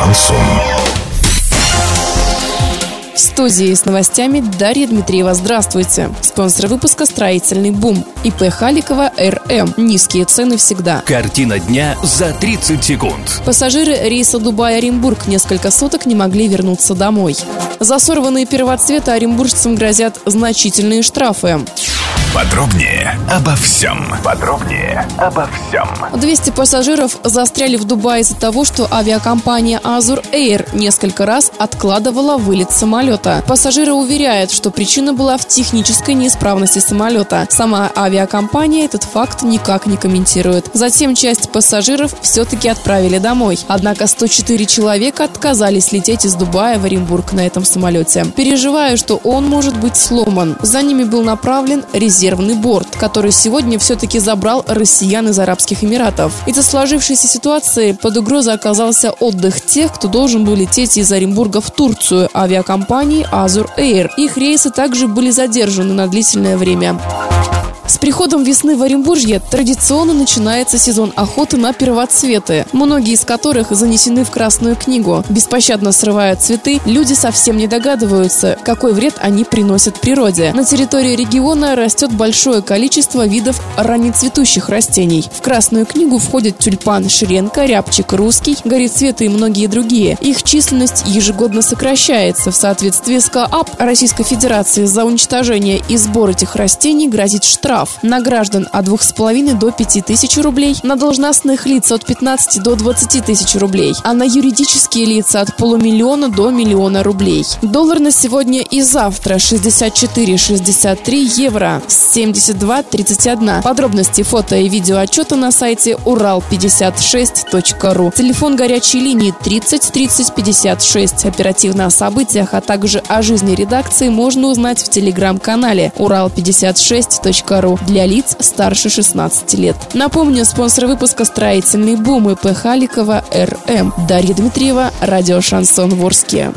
Шансон. В студии с новостями Дарья Дмитриева. Здравствуйте. Спонсор выпуска «Строительный бум». ИП Халикова РМ. Низкие цены всегда. Картина дня за 30 секунд. Пассажиры рейса Дубай-Оренбург несколько суток не могли вернуться домой. За сорванные первоцветы оренбуржцам грозят значительные штрафы. Подробнее обо всем. Подробнее обо всем. 200 пассажиров застряли в Дубае из-за того, что авиакомпания Azur Air несколько раз откладывала вылет самолета. Пассажиры уверяют, что причина была в технической неисправности самолета. Сама авиакомпания этот факт никак не комментирует. Затем часть пассажиров все-таки отправили домой. Однако 104 человека отказались лететь из Дубая в Оренбург на этом самолете. Переживая, что он может быть сломан. За ними был направлен резерв резервный борт, который сегодня все-таки забрал россиян из Арабских Эмиратов. Из-за сложившейся ситуации под угрозой оказался отдых тех, кто должен был лететь из Оренбурга в Турцию авиакомпании Azur Air. Их рейсы также были задержаны на длительное время. С приходом весны в Оренбуржье традиционно начинается сезон охоты на первоцветы, многие из которых занесены в Красную книгу. Беспощадно срывают цветы, люди совсем не догадываются, какой вред они приносят природе. На территории региона растет большое количество видов раннецветущих растений. В Красную книгу входят тюльпан Шренка, рябчик русский, горецветы и многие другие. Их численность ежегодно сокращается. В соответствии с КААП Российской Федерации за уничтожение и сбор этих растений грозит штраф штраф на граждан от 2,5 до 5 тысяч рублей, на должностных лиц от 15 до 20 тысяч рублей, а на юридические лица от полумиллиона до миллиона рублей. Доллар на сегодня и завтра 64,63 евро, 72,31. Подробности фото и видео отчета на сайте урал56.ру. Телефон горячей линии 30 30 56. Оперативно о событиях, а также о жизни редакции можно узнать в телеграм-канале урал56.ру товару для лиц старше 16 лет. Напомню, спонсор выпуска «Строительный бум» ИП Халикова РМ. Дарья Дмитриева, радио «Шансон Ворске».